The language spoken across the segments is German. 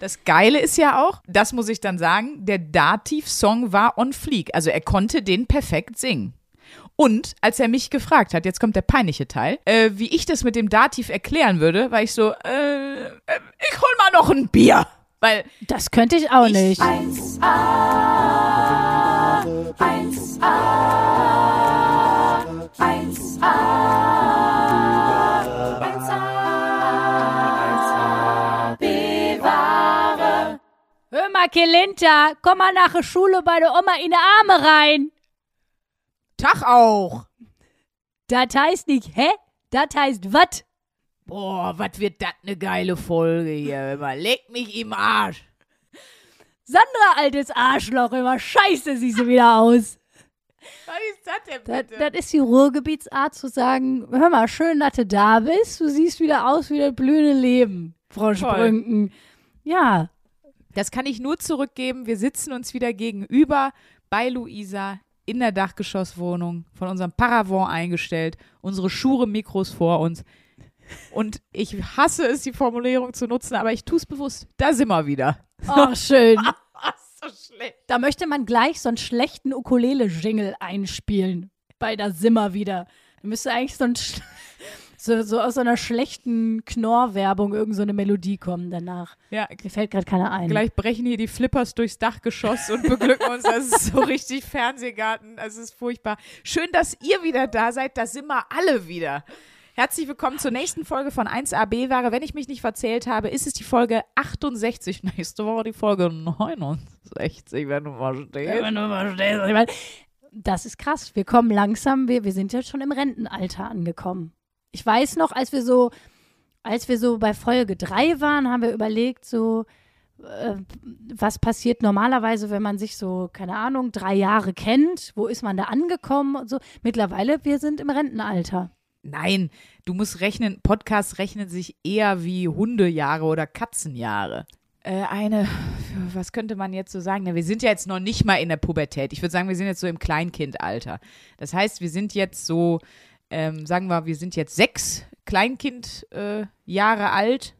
Das Geile ist ja auch, das muss ich dann sagen, der Dativ-Song war on fleek. Also er konnte den perfekt singen. Und als er mich gefragt hat, jetzt kommt der peinliche Teil, äh, wie ich das mit dem Dativ erklären würde, war ich so, äh, äh, ich hol mal noch ein Bier. Weil Das könnte ich auch nicht. 1a, 1a, 1a, 1a, Mal, Kelinta, komm mal nach der Schule bei der Oma in die Arme rein. Tag auch. Das heißt nicht, hä? Das heißt was? Boah, was wird das eine geile Folge hier. Immer leg mich im Arsch. Sandra, altes Arschloch, immer scheiße siehst du wieder aus. Was ist das denn Das, bitte? das ist die Ruhrgebietsart zu sagen, hör mal, schön, dass du da bist. Du siehst wieder aus wie das blühende Leben, Frau Sprünken. Ja, Das kann ich nur zurückgeben. Wir sitzen uns wieder gegenüber bei Luisa in der Dachgeschosswohnung, von unserem Paravent eingestellt, unsere Schure-Mikros vor uns. Und ich hasse es, die Formulierung zu nutzen, aber ich tue es bewusst. Da sind wir wieder. oh, schön. So schlecht. Da möchte man gleich so einen schlechten Ukulele-Jingle einspielen. Bei der Simmer wieder. Da müsste eigentlich so, ein, sch- so, so aus so einer schlechten Knorr-Werbung irgend so eine Melodie kommen danach. Ja, Mir fällt gerade keiner ein. gleich brechen hier die Flippers durchs Dachgeschoss und beglücken uns. Das ist so richtig Fernsehgarten. Es ist furchtbar. Schön, dass ihr wieder da seid. Da sind wir alle wieder. Herzlich willkommen zur nächsten Folge von 1AB-Ware. Wenn ich mich nicht verzählt habe, ist es die Folge 68. Nächste Woche die Folge 69, wenn du mal stehst. Wenn du ich meine. Das ist krass. Wir kommen langsam, wir, wir sind jetzt schon im Rentenalter angekommen. Ich weiß noch, als wir so, als wir so bei Folge 3 waren, haben wir überlegt, so, äh, was passiert normalerweise, wenn man sich so, keine Ahnung, drei Jahre kennt? Wo ist man da angekommen und so? Mittlerweile, wir sind im Rentenalter. Nein, du musst rechnen, Podcasts rechnen sich eher wie Hundejahre oder Katzenjahre. Äh, eine, was könnte man jetzt so sagen? Na, wir sind ja jetzt noch nicht mal in der Pubertät. Ich würde sagen, wir sind jetzt so im Kleinkindalter. Das heißt, wir sind jetzt so, ähm, sagen wir, wir sind jetzt sechs Kleinkindjahre äh, Jahre alt.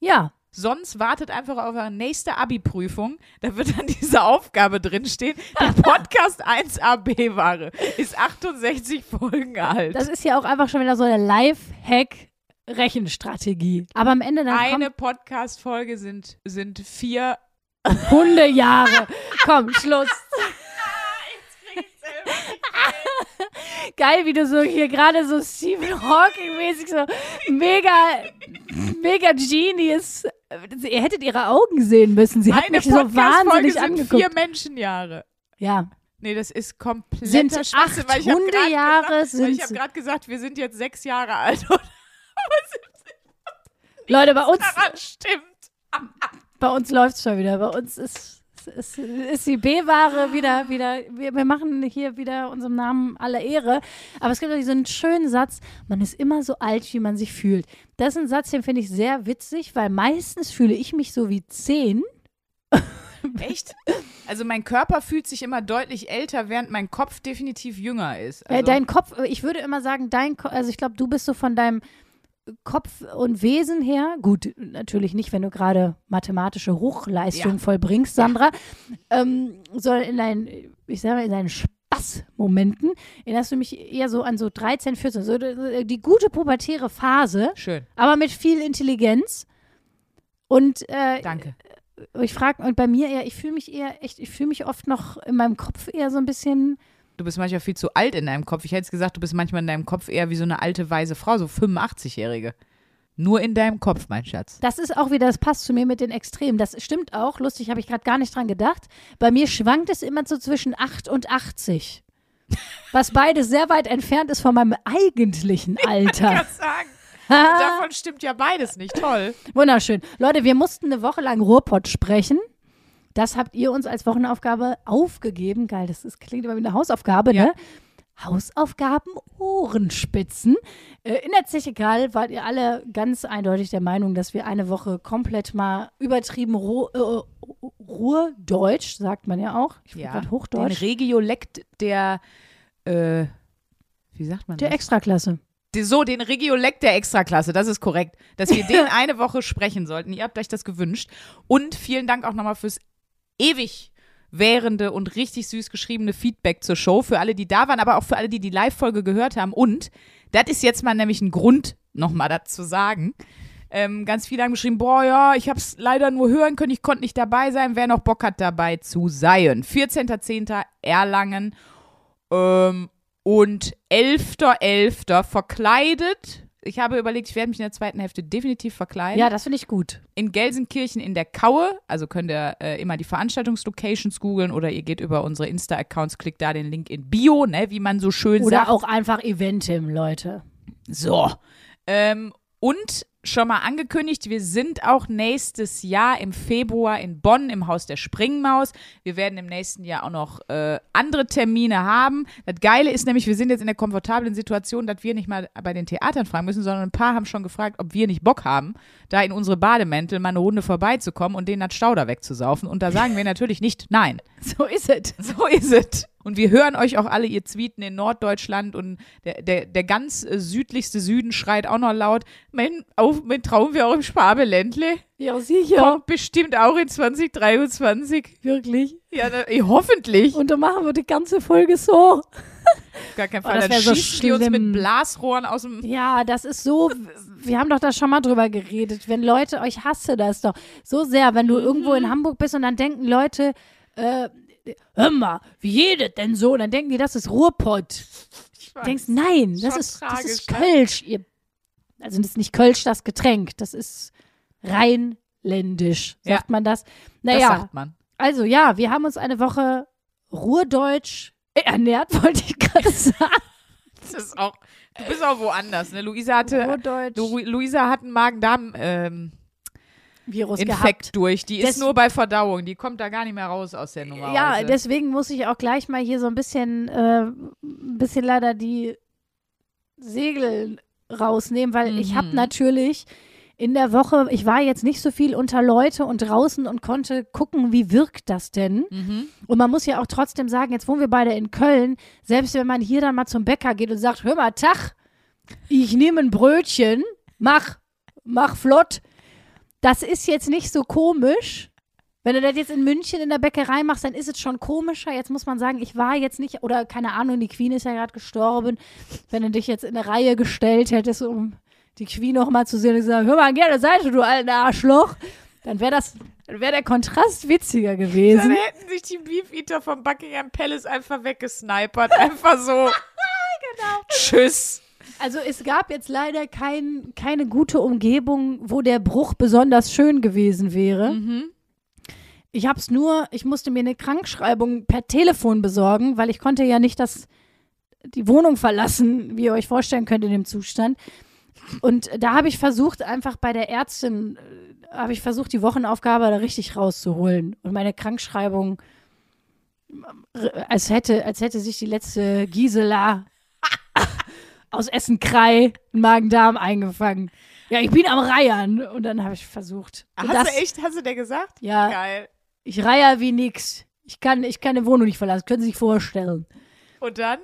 Ja, Sonst wartet einfach auf eine nächste Abi-Prüfung. Da wird dann diese Aufgabe drinstehen. Der Podcast 1AB Ware ist 68 Folgen alt. das ist ja auch einfach schon wieder so eine Live-Hack-Rechenstrategie. Aber am Ende dann Eine Podcast-Folge sind, sind vier. Hundejahre. Komm, Schluss. Geil, wie du so hier gerade so Stephen Hawking-mäßig so mega, mega Genius. Ihr hättet ihre Augen sehen müssen. Sie hat Eine mich so wahnsinnig sind angeguckt. vier Menschenjahre. Ja, Nee, das ist kompletter Schwachsinn, weil ich habe gerade Hundejahre gesagt, gerade gesagt, wir sind jetzt sechs Jahre alt Leute, bei uns, daran stimmt. bei uns läuft's schon wieder. Bei uns ist, ist, ist die B-Ware wieder, wieder, wir, wir machen hier wieder unserem Namen alle Ehre. Aber es gibt auch diesen schönen Satz, man ist immer so alt, wie man sich fühlt. Das ist ein Satz, den finde ich sehr witzig, weil meistens fühle ich mich so wie zehn. Echt? Also mein Körper fühlt sich immer deutlich älter, während mein Kopf definitiv jünger ist. Also, dein Kopf, ich würde immer sagen, dein Kopf, also ich glaube, du bist so von deinem Kopf und Wesen her, gut, natürlich nicht, wenn du gerade mathematische Hochleistung Ja. vollbringst, Sandra, ähm, sondern in deinen, ich sage mal, in deinen Spaßmomenten erinnerst du mich eher so an so 13, 14, so die die gute pubertäre Phase, schön. aber mit viel Intelligenz. Und äh, Danke. ich frage, und bei mir eher, ich fühle mich eher echt, ich fühle mich oft noch in meinem Kopf eher so ein bisschen Du bist manchmal viel zu alt in deinem Kopf. Ich hätte jetzt gesagt, du bist manchmal in deinem Kopf eher wie so eine alte, weise Frau, so 85-Jährige. Nur in deinem Kopf, mein Schatz. Das ist auch wieder, das passt zu mir mit den Extremen. Das stimmt auch. Lustig, habe ich gerade gar nicht dran gedacht. Bei mir schwankt es immer so zwischen 8 und 80. Was beides sehr weit entfernt ist von meinem eigentlichen Alter. sagen. Davon stimmt ja beides nicht. Toll. Wunderschön. Leute, wir mussten eine Woche lang Ruhrpott sprechen. Das habt ihr uns als Wochenaufgabe aufgegeben. Geil, das ist, klingt immer wie eine Hausaufgabe, Ja. ne? Hausaufgaben Ohrenspitzen. Äh, in der Zeche Karl wart ihr alle ganz eindeutig der Meinung, dass wir eine Woche komplett mal übertrieben Ruhr, äh, Ruhrdeutsch, sagt man ja auch. Ich ja, gerade Den Hochdeutsch. Regiolekt der, äh, wie sagt man Der das? Extraklasse. So, den Regiolekt der Extraklasse, das ist korrekt. Dass wir den eine Woche sprechen sollten. Ihr habt euch das gewünscht. Und vielen Dank auch nochmal fürs ewig währende und richtig süß geschriebene Feedback zur Show. Für alle, die da waren, aber auch für alle, die die Live-Folge gehört haben. Und das ist jetzt mal nämlich ein Grund, nochmal dazu sagen. Ähm, ganz viele haben geschrieben, boah, ja, ich hab's leider nur hören können, ich konnte nicht dabei sein. Wer noch Bock hat, dabei zu sein. 14.10. Erlangen ähm, und 11.11. verkleidet. Ich habe überlegt, ich werde mich in der zweiten Hälfte definitiv verkleiden. Ja, das finde ich gut. in Gelsenkirchen in der Kaue. Also könnt ihr äh, immer die Veranstaltungslocations googeln oder ihr geht über unsere Insta-Accounts, klickt da den Link in Bio, ne, wie man so schön Oder sagt. auch einfach Eventim, Leute. So. Ähm, und schon mal angekündigt, wir sind auch nächstes Jahr im Februar in Bonn im Haus der Springmaus. Wir werden im nächsten Jahr auch noch äh, andere Termine haben. Das Geile ist nämlich, wir sind jetzt in der komfortablen Situation, dass wir nicht mal bei den Theatern fragen müssen, sondern ein paar haben schon gefragt, ob wir nicht Bock haben, da in unsere Bademäntel mal eine Runde vorbeizukommen und denen das Stauder wegzusaufen. Und da sagen wir natürlich nicht nein. So ist es. So ist es. Und wir hören euch auch alle, ihr Tweeten in Norddeutschland und der, der, der ganz äh, südlichste Süden schreit auch noch laut, mein, auf, mein Traum wir auch im Schwabeländle. Ja, sicher. Kommt bestimmt auch in 2023. Wirklich. Ja, na, eh, hoffentlich. Und dann machen wir die ganze Folge so. Gar kein Oh, Fall. das Dann so schießen die uns mit Blasrohren aus dem. Ja, das ist so. Wir haben doch da schon mal drüber geredet. Wenn Leute, euch hasse das doch so sehr, wenn du irgendwo in Hamburg bist und dann denken Leute, äh, hör mal, wie jedes denn so? Und dann denken die, das ist Ruhrpott. Du denkst, nein, das ist, das tragisch, ist ne? Kölsch. Ihr, also das ist nicht Kölsch das Getränk, das ist rheinländisch, Ja. sagt man das. das Naja, sagt man. also ja, wir haben uns eine Woche Ruhrdeutsch ernährt, wollte ich gerade sagen. Das ist auch. Du bist auch woanders, ne? Luisa hatte. Ruhrdeutsch. Lu Luisa hat einen Magen-Darm-Infekt Virus gehabt. durch. Die Des- ist nur bei Verdauung. Die kommt da gar nicht mehr raus aus der Nummer. Ja, heute. deswegen muss ich auch gleich mal hier so ein bisschen, äh, ein bisschen leider die Segel rausnehmen, weil ich habe Mhm. natürlich in der Woche, ich war jetzt nicht so viel unter Leute und draußen und konnte gucken, wie wirkt das denn. Mhm. Und man muss ja auch trotzdem sagen, jetzt wohnen wir beide in Köln, selbst wenn man hier dann mal zum Bäcker geht und sagt, hör mal, Tag, ich nehme ein Brötchen, mach, mach flott. Das ist jetzt nicht so komisch. Wenn du das jetzt in München in der Bäckerei machst, dann ist es schon komischer. Jetzt muss man sagen, ich war jetzt nicht, oder keine Ahnung, die Queen ist ja gerade gestorben. Wenn du dich jetzt in eine Reihe gestellt hättest, um die Queen noch mal zu sehen und gesagt, hör mal, gerne Seite, du alter Arschloch, dann wäre das, dann wäre der Kontrast witziger Dann gewesen. hätten sich die Beef Eater vom Buckingham Palace einfach weggesnipert. Einfach so. genau. Tschüss. Also es gab jetzt leider kein, keine gute Umgebung, wo der Bruch besonders schön gewesen wäre. Mhm. Ich hab's nur, ich musste mir eine Krankschreibung per Telefon besorgen, weil ich konnte ja nicht das, die Wohnung verlassen, wie ihr euch vorstellen könnt in dem Zustand. Und da habe ich versucht, einfach bei der Ärztin, äh, habe ich versucht, die Wochenaufgabe da richtig rauszuholen. Und meine Krankschreibung, äh, als hätte, als hätte sich die letzte Gisela aus Essen-Krei einen Magen-Darm eingefangen. Ja, ich bin am Reiern. Und dann habe ich versucht. Hast das- du echt, hast du dir gesagt? Ja. Geil. Ich reihe wie nix. Ich kann, ich kann die Wohnung nicht verlassen. Können Sie sich vorstellen. Und dann?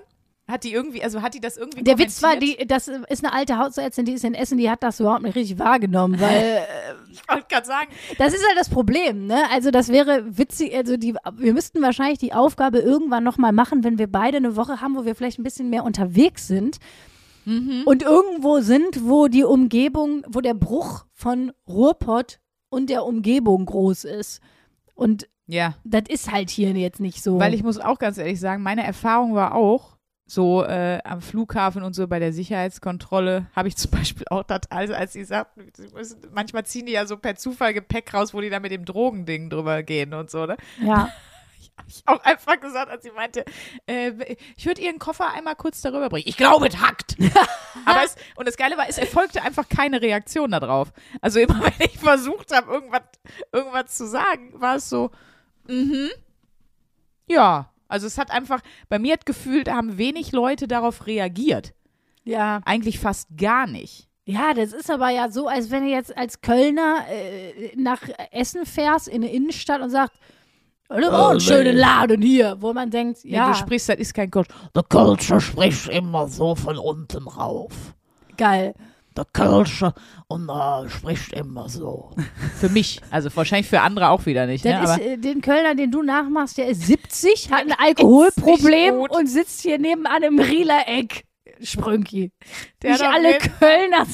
Hat die irgendwie, also hat die das irgendwie Der Witz war, die, das ist eine alte Hausärztin, die ist in Essen, die hat das überhaupt nicht richtig wahrgenommen, weil Ich wollte gerade sagen, das ist halt das Problem, ne? Also das wäre witzig, also die, wir müssten wahrscheinlich die Aufgabe irgendwann nochmal machen, wenn wir beide eine Woche haben, wo wir vielleicht ein bisschen mehr unterwegs sind und irgendwo sind, wo die Umgebung, wo der Bruch von Ruhrpott und der Umgebung groß ist. Und ja, das ist halt hier jetzt nicht so. weil ich muss auch ganz ehrlich sagen, meine Erfahrung war auch, so äh, am Flughafen und so bei der Sicherheitskontrolle habe ich zum Beispiel auch das, also als sie sagten, sie müssen, manchmal ziehen die ja so per Zufall Gepäck raus, wo die da mit dem Drogending drüber gehen und so, ne? ja. Habe ich auch einfach gesagt, als sie meinte, äh, ich würde ihren Koffer einmal kurz darüber bringen. Ich glaube, es hackt. Aber es, und das Geile war, es erfolgte einfach keine Reaktion darauf. Also immer, wenn ich versucht habe, irgendwas, irgendwas zu sagen, war es so, mhm, ja. Also es hat einfach, bei mir hat gefühlt, haben wenig Leute darauf reagiert. Ja. Eigentlich fast gar nicht. Ja, das ist aber ja so, als wenn du jetzt als Kölner äh, nach Essen fährst in eine Innenstadt und sagst, oh, einen schönen Laden hier, wo man denkt, Ja. ja, Du sprichst, das ist kein Coach. Der Culture spricht immer so von unten rauf. Geil. Der Kölsche und äh, spricht immer so. Für mich. Also wahrscheinlich für andere auch wieder nicht. Ne? Ist äh, den Kölner, den du nachmachst, der ist 70, hat ein Alkoholproblem und sitzt hier nebenan im Rieler Eck. Sprünki. Der Nicht alle Kölner.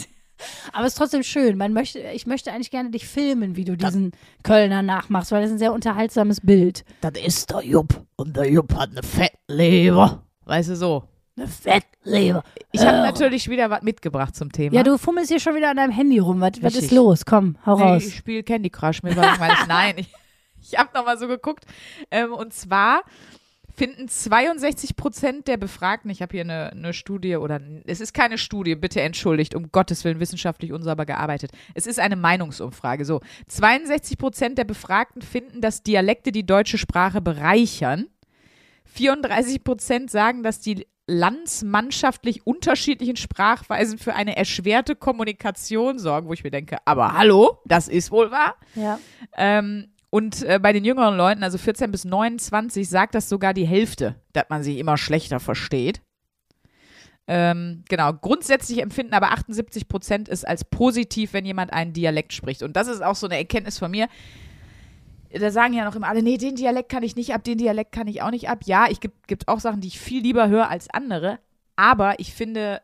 Aber es ist trotzdem schön. Man möchte, ich möchte eigentlich gerne dich filmen, wie du diesen Kölner nachmachst, weil das ist ein sehr unterhaltsames Bild. Das ist der Jupp. Und der Jupp hat eine Fettleber. weißt du so. Eine Fettleber. Ich habe Äh. natürlich wieder was mitgebracht zum Thema. Ja, du fummelst hier schon wieder an deinem Handy rum. Was, was ist los? Komm, hau Nee, raus. ich spiele Candy Crush. Mir war langweilig. Nein, ich, ich habe noch mal so geguckt. Ähm, und zwar finden 62 Prozent der Befragten, ich habe hier eine, eine Studie oder es ist keine Studie, bitte entschuldigt, um Gottes Willen wissenschaftlich unsauber gearbeitet. Es ist eine Meinungsumfrage. So, 62 Prozent der Befragten finden, dass Dialekte die deutsche Sprache bereichern. 34 Prozent sagen, dass die landsmannschaftlich unterschiedlichen Sprachweisen für eine erschwerte Kommunikation sorgen, wo ich mir denke, aber hallo, das ist wohl wahr. Ja. Ähm, und äh, bei den jüngeren Leuten, also 14 bis 29, sagt das sogar die Hälfte, dass man sich immer schlechter versteht. Ähm, genau, grundsätzlich empfinden aber 78 Prozent es als positiv, wenn jemand einen Dialekt spricht. Und das ist auch so eine Erkenntnis von mir. Da sagen ja noch immer alle, nee, den Dialekt kann ich nicht ab, den Dialekt kann ich auch nicht ab. Ja, ich gibt gibt auch Sachen, die ich viel lieber höre als andere. Aber ich finde,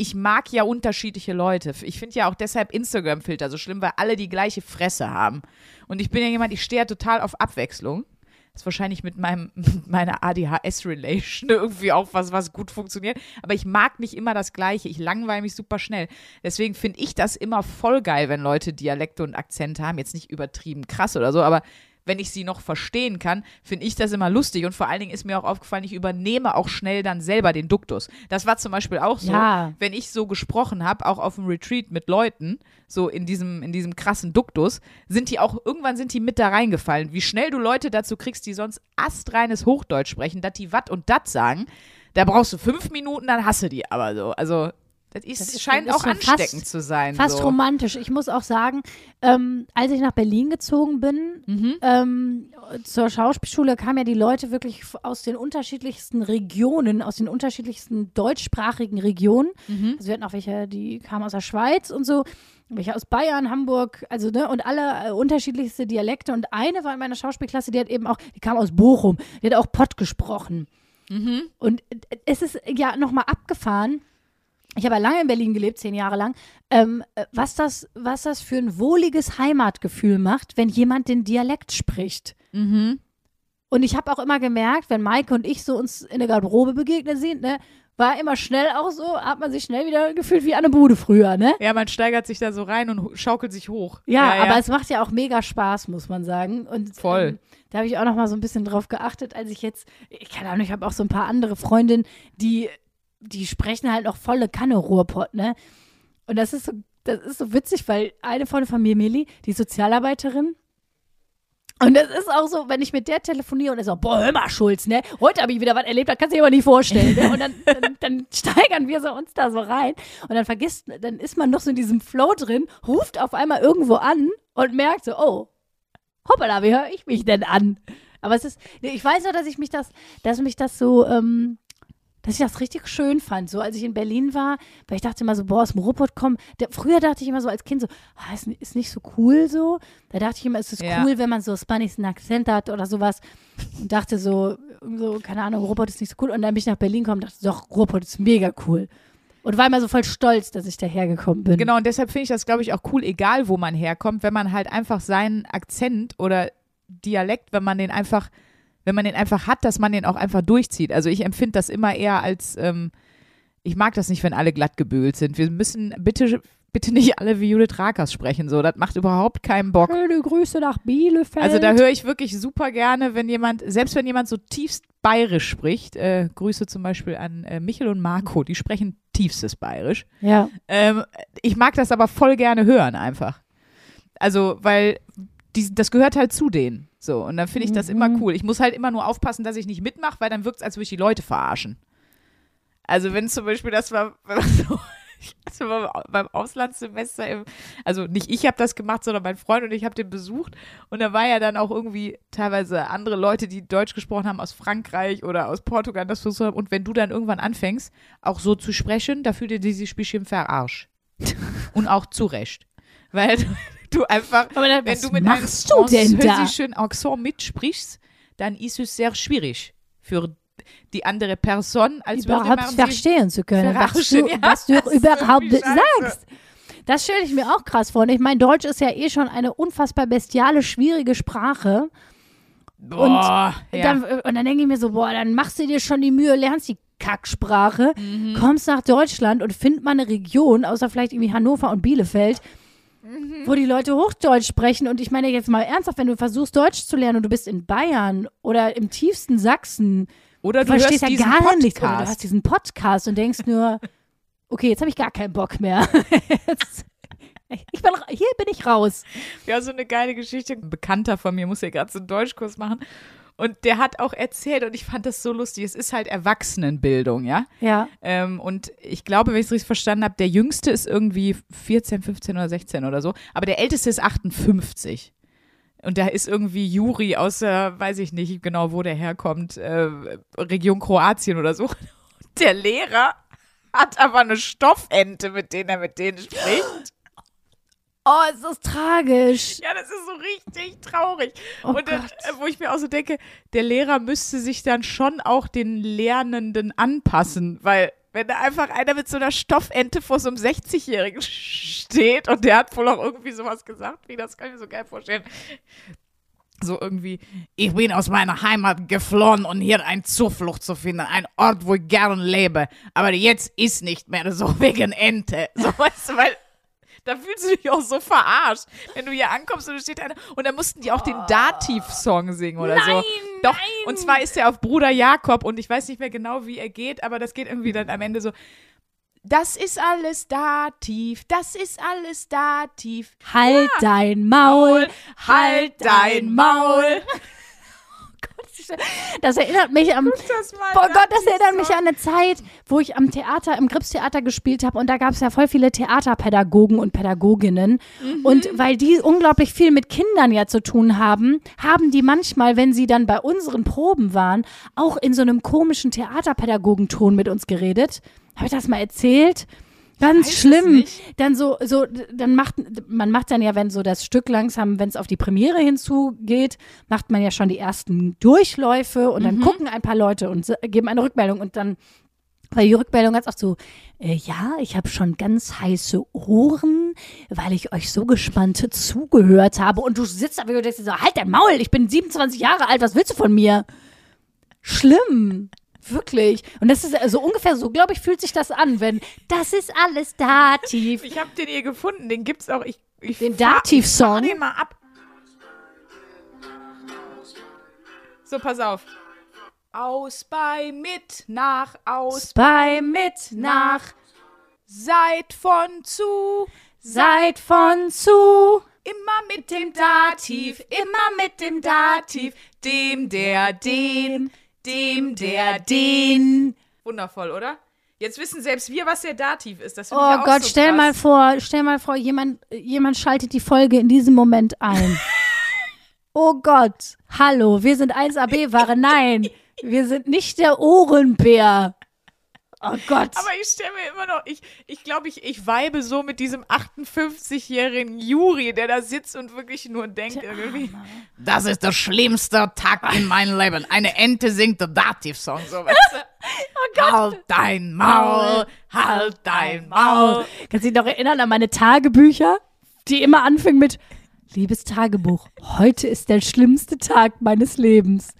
ich mag ja unterschiedliche Leute. Ich finde ja auch deshalb Instagram-Filter so schlimm, weil alle die gleiche Fresse haben. Und ich bin ja jemand, ich stehe ja total auf Abwechslung. Das ist wahrscheinlich mit meinem, meiner ADHS-Relation irgendwie auch was, was gut funktioniert. Aber ich mag nicht immer das Gleiche. Ich langweile mich super schnell. Deswegen finde ich das immer voll geil, wenn Leute Dialekte und Akzente haben. Jetzt nicht übertrieben krass oder so, aber wenn ich sie noch verstehen kann, finde ich das immer lustig. Und vor allen Dingen ist mir auch aufgefallen, ich übernehme auch schnell dann selber den Duktus. Das war zum Beispiel auch so, Ja. wenn ich so gesprochen habe, auch auf dem Retreat mit Leuten, so in diesem, in diesem krassen Duktus, sind die auch, irgendwann sind die mit da reingefallen. Wie schnell du Leute dazu kriegst, die sonst astreines Hochdeutsch sprechen, dass die wat und dat sagen, da brauchst du fünf Minuten, dann hasse die aber so. Also, das, ist, Das ist- scheint ist auch so ansteckend fast- zu sein. Fast so. romantisch. Ich muss auch sagen, ähm, als ich nach Berlin gezogen bin, Mhm. ähm, zur Schauspielschule kamen ja die Leute wirklich aus den unterschiedlichsten Regionen, aus den unterschiedlichsten deutschsprachigen Regionen. Mhm. Also wir hatten auch welche, die kamen aus der Schweiz und so, welche aus Bayern, Hamburg, also ne, und alle äh, unterschiedlichste Dialekte. Und eine war in meiner Schauspielklasse, die hat eben auch, die kam aus Bochum, die hat auch Pott gesprochen. Mhm. Und äh, es ist ja nochmal abgefahren. Ich habe ja lange in Berlin gelebt, zehn Jahre lang. Ähm, äh, was, das, was das für ein wohliges Heimatgefühl macht, wenn jemand den Dialekt spricht. Mhm. Und ich habe auch immer gemerkt, wenn Maike und ich so uns in der Garderobe begegnet sind, ne, war immer schnell auch so, hat man sich schnell wieder gefühlt wie an der Bude früher, ne? Ja, man steigert sich da so rein und schaukelt sich hoch. Ja, aber es macht ja auch mega Spaß, muss man sagen. Und Voll. Ähm, da habe ich auch noch mal so ein bisschen drauf geachtet, als ich jetzt, ich keine Ahnung, ich habe auch so ein paar andere Freundinnen, die, die sprechen halt noch volle Kanne Ruhrpott, ne? Und das ist so, das ist so witzig, weil eine Freundin von mir, Meli, die Sozialarbeiterin. Und das ist auch so, wenn ich mit der telefoniere und er so, boah, hör mal, Schulz, ne? Heute habe ich wieder was erlebt, das kannst du dir aber nicht vorstellen. Ne? Und dann, dann, dann steigern wir so uns da so rein. Und dann vergisst, dann ist man noch so in diesem Flow drin, ruft auf einmal irgendwo an und merkt so, oh, hoppala, wie höre ich mich denn an? Aber es ist, ich weiß nur, dass ich mich das, dass mich das so, ähm, dass ich das richtig schön fand, so als ich in Berlin war, weil ich dachte immer so, boah, aus dem Ruhrpott kommen. Der, früher dachte ich immer so als Kind so, ah, ist, ist nicht so cool so. Da dachte ich immer, es ist Ja. cool, wenn man so spanischen Akzent hat oder sowas. Und dachte so, so, keine Ahnung, Ruhrpott ist nicht so cool. Und dann bin ich nach Berlin gekommen und dachte, doch, Ruhrpott ist mega cool. Und war immer so voll stolz, dass ich dahergekommen bin. Genau, und deshalb finde ich das, glaube ich, auch cool, egal wo man herkommt, wenn man halt einfach seinen Akzent oder Dialekt, wenn man den einfach, wenn man den einfach hat, dass man den auch einfach durchzieht. Also ich empfinde das immer eher als, ähm, ich mag das nicht, wenn alle glatt gebügelt sind. Wir müssen bitte, bitte nicht alle wie Judith Rakers sprechen, so. Das macht überhaupt keinen Bock. Schöne Grüße nach Bielefeld. Also da höre ich wirklich super gerne, wenn jemand, selbst wenn jemand so tiefst bayerisch spricht, äh, Grüße zum Beispiel an äh, Michel und Marco, die sprechen tiefstes bayerisch. Ja. Ähm, ich mag das aber voll gerne hören einfach. Also, weil die, das gehört halt zu denen. So, und dann finde ich das Mhm. immer cool. Ich muss halt immer nur aufpassen, dass ich nicht mitmache, weil dann wirkt es, als würde ich die Leute verarschen. Also, wenn zum Beispiel das war, so Also beim, beim Auslandssemester, im, also nicht ich habe das gemacht, sondern mein Freund und ich habe den besucht. Und da war ja dann auch irgendwie teilweise andere Leute, die Deutsch gesprochen haben aus Frankreich oder aus Portugal, das versucht haben. Und wenn du dann irgendwann anfängst, auch so zu sprechen, da fühlt ihr dieses Spielchen verarscht. und auch zu Recht. Weil du, einfach, dann, wenn du mit einem französischen Akzent mitsprichst, dann ist es sehr schwierig für die andere Person, als überhaupt verstehen zu können, was du, ja. was du überhaupt sagst. Das stelle ich mir auch krass vor. Und ich meine, Deutsch ist ja eh schon eine unfassbar bestiale, schwierige Sprache. Boah, ja. Dann, und dann denke ich mir so, boah, dann machst du dir schon die Mühe, lernst die Kacksprache, Mhm. kommst nach Deutschland und find mal eine Region, außer vielleicht irgendwie Hannover und Bielefeld, Mhm. wo die Leute Hochdeutsch sprechen. Und ich meine jetzt mal ernsthaft, wenn du versuchst, Deutsch zu lernen und du bist in Bayern oder im tiefsten Sachsen, Oder du du verstehst ja gar Podcast. nichts. Oder du hast diesen Podcast und denkst nur, okay, jetzt habe ich gar keinen Bock mehr. Jetzt- ich bin, hier bin ich raus. Ja, so eine geile Geschichte. Ein Bekannter von mir muss ja gerade so einen Deutschkurs machen. Und der hat auch erzählt, und ich fand das so lustig, es ist halt Erwachsenenbildung, ja. Ja. Ähm, und ich glaube, wenn ich es richtig verstanden habe, der Jüngste ist irgendwie 14, 15 oder 16 oder so, aber der Älteste ist 58. Und da ist irgendwie Juri aus der, weiß ich nicht genau, wo der herkommt, äh, Region Kroatien oder so. Der Lehrer hat aber eine Stoffente, mit denen er mit denen spricht. Oh, es ist tragisch. Ja, das ist so richtig traurig. Oh und dann, Gott. äh, wo ich mir auch so denke, der Lehrer müsste sich dann schon auch den Lernenden anpassen, weil wenn da einfach einer mit so einer Stoffente vor so einem 60-Jährigen steht und der hat wohl auch irgendwie sowas gesagt, wie das kann ich mir so geil vorstellen. So irgendwie, Ich bin aus meiner Heimat geflohen, um hier eine Zuflucht zu finden, ein Ort, wo ich gern lebe. Aber jetzt ist nicht mehr so wegen Ente. so weißt du, weil da fühlst du dich auch so verarscht, wenn du hier ankommst und da steht einer und dann mussten die auch den Dativ-Song singen oder so. Nein, Doch, nein. und zwar ist er auf Bruder Jakob und ich weiß nicht mehr genau, wie er geht, aber das geht irgendwie dann am Ende so. Das ist alles Dativ, das ist alles Dativ. Halt dein Maul. Halt dein Maul. Das erinnert mich am. Boah Gott, das erinnert mich an eine Zeit, wo ich am Theater, im Gripstheater gespielt habe und da gab es ja voll viele Theaterpädagogen und Pädagoginnen. Und weil die unglaublich viel mit Kindern ja zu tun haben, haben die manchmal, wenn sie dann bei unseren Proben waren, auch in so einem komischen Theaterpädagogenton mit uns geredet. Habe ich das mal erzählt? Ganz schlimm. Dann so, so, dann macht, man macht dann ja, wenn so das Stück langsam, wenn es auf die Premiere hinzugeht, macht man ja schon die ersten Durchläufe und dann gucken ein paar Leute und geben eine Rückmeldung und dann war die Rückmeldung ganz oft so, äh, ja, ich habe schon ganz heiße Ohren, weil ich euch so gespannt zugehört habe und du sitzt da und denkst dir so, halt dein Maul, ich bin 27 Jahre alt, was willst du von mir? Schlimm. Wirklich. Und das ist so ungefähr so, glaube ich, fühlt sich das an, wenn das ist alles Dativ. Ich habe den hier gefunden, den gibt's auch. Ich, ich Den Dativ-Song? den mal ab. So, pass auf. Aus bei mit nach aus Bei mit nach, Seid von zu, seid von zu. immer mit dem Dativ, immer mit dem Dativ, dem, der, den, dem, der, den. Wundervoll, oder? Jetzt wissen selbst wir, was der Dativ ist. Das ich Oh auch Gott, so stell mal vor, stell mal vor, jemand, jemand schaltet die Folge in diesem Moment ein. oh Gott, hallo, wir sind 1AB-Ware. Nein, wir sind nicht der Ohrenbär. Oh Gott. Aber ich stelle mir immer noch, ich ich, glaube, ich, ich weibe so mit diesem 58-jährigen Juri, der da sitzt und wirklich nur denkt irgendwie. Das ist der schlimmste Tag in meinem Leben. Eine Ente singt der Dativ-Song. So, weißt du? Oh Halt dein Maul, halt dein Maul. Kannst du dich noch erinnern an meine Tagebücher, die immer anfingen mit Liebes Tagebuch, heute ist der schlimmste Tag meines Lebens.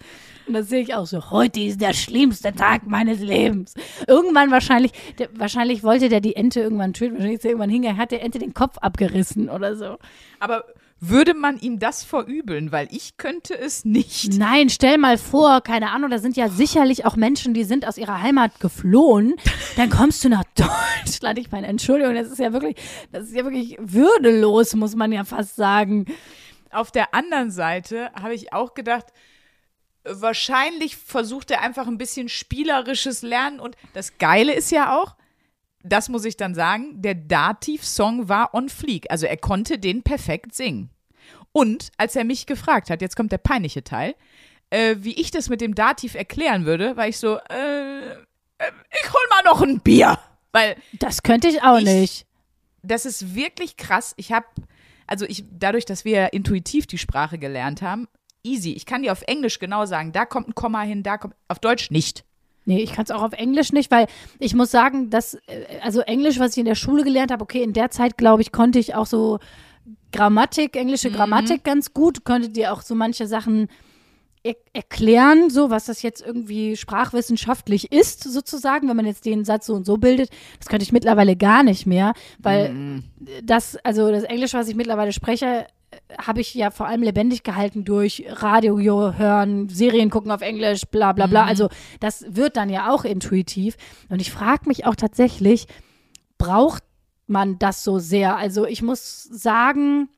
Und das sehe ich auch so. Heute ist der schlimmste Tag meines Lebens. Irgendwann wahrscheinlich, der, wahrscheinlich wollte der die Ente irgendwann töten. Wahrscheinlich ist er irgendwann hingegangen, hat der Ente den Kopf abgerissen oder so. Aber würde man ihm das verübeln? Weil ich könnte es nicht. Nein, stell mal vor, keine Ahnung, da sind ja sicherlich auch Menschen, die sind aus ihrer Heimat geflohen. Dann kommst du nach Deutschland. Ich meine, Entschuldigung, das ist ja wirklich, das ist ja wirklich würdelos, muss man ja fast sagen. Auf der anderen Seite habe ich auch gedacht, wahrscheinlich versucht er einfach ein bisschen spielerisches Lernen. Und das Geile ist ja auch, das muss ich dann sagen, der Dativ-Song war on fleek. Also er konnte den perfekt singen. Und als er mich gefragt hat, jetzt kommt der peinliche Teil, äh, wie ich das mit dem Dativ erklären würde, war ich so, äh, äh, ich hol mal noch ein Bier. Weil Das könnte ich auch Ich- nicht. das ist wirklich krass. Ich habe, also ich, dadurch, dass wir intuitiv die Sprache gelernt haben, easy. Ich kann dir auf Englisch genau sagen, da kommt ein Komma hin, da kommt, auf Deutsch nicht. Nee, ich kann es auch auf Englisch nicht, weil ich muss sagen, dass, äh, also Englisch, was ich in der Schule gelernt habe, okay, in der Zeit, glaube ich, konnte ich auch so Grammatik, englische Mhm. Grammatik ganz gut, konnte dir auch so manche Sachen er erklären, so was das jetzt irgendwie sprachwissenschaftlich ist, sozusagen, wenn man jetzt den Satz so und so bildet. Das könnte ich mittlerweile gar nicht mehr, weil Mhm. das, also das Englisch, was ich mittlerweile spreche, habe ich ja vor allem lebendig gehalten durch Radio hören, Serien gucken auf Englisch, bla bla bla. Also das wird dann ja auch intuitiv. Und ich frage mich auch tatsächlich, braucht man das so sehr? Also ich muss sagen,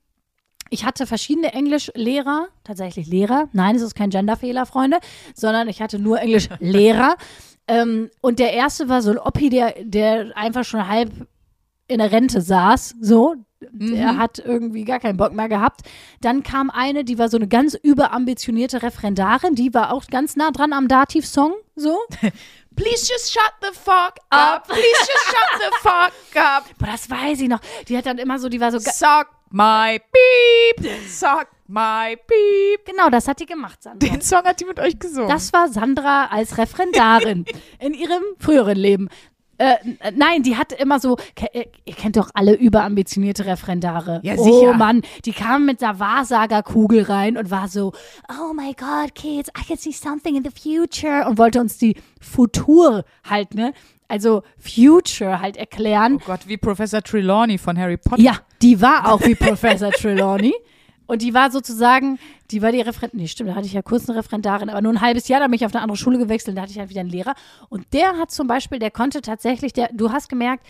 ich hatte verschiedene Englischlehrer, tatsächlich Lehrer. Nein, es ist kein Genderfehler, Freunde, sondern ich hatte nur Englischlehrer. ähm, und der erste war so ein Oppi, der, der einfach schon halb in der Rente saß, so. Der hat irgendwie gar keinen Bock mehr gehabt. Dann kam eine, die war so eine ganz überambitionierte Referendarin, die war auch ganz nah dran am Dativ-Song, so. Please just shut the fuck up. Please just shut the fuck up. Boah, das weiß ich noch. Die hat dann immer so, die war so, Suck my beep. Suck my beep. genau, das hat die gemacht, Sandra. Den Song hat die mit euch gesungen. Das war Sandra als Referendarin in ihrem früheren Leben. Äh, n- nein, die hatte immer so, äh, ihr kennt doch alle überambitionierte Referendare. Ja, Oh sicher. Mann, die kam mit einer Wahrsagerkugel rein und war so, oh my God, kids, I can see something in the future und wollte uns die Futur halt, ne? Also Future halt erklären. oh Gott, wie Professor Trelawney von Harry Potter. Ja, die war auch wie Professor Trelawney. Und die war sozusagen, die war die Referentin. Nee, stimmt, da hatte ich ja kurz eine Referendarin, aber nur ein halbes Jahr, da bin ich auf eine andere Schule gewechselt, da hatte ich halt wieder einen Lehrer. Und der hat zum Beispiel, der konnte tatsächlich, der, du hast gemerkt,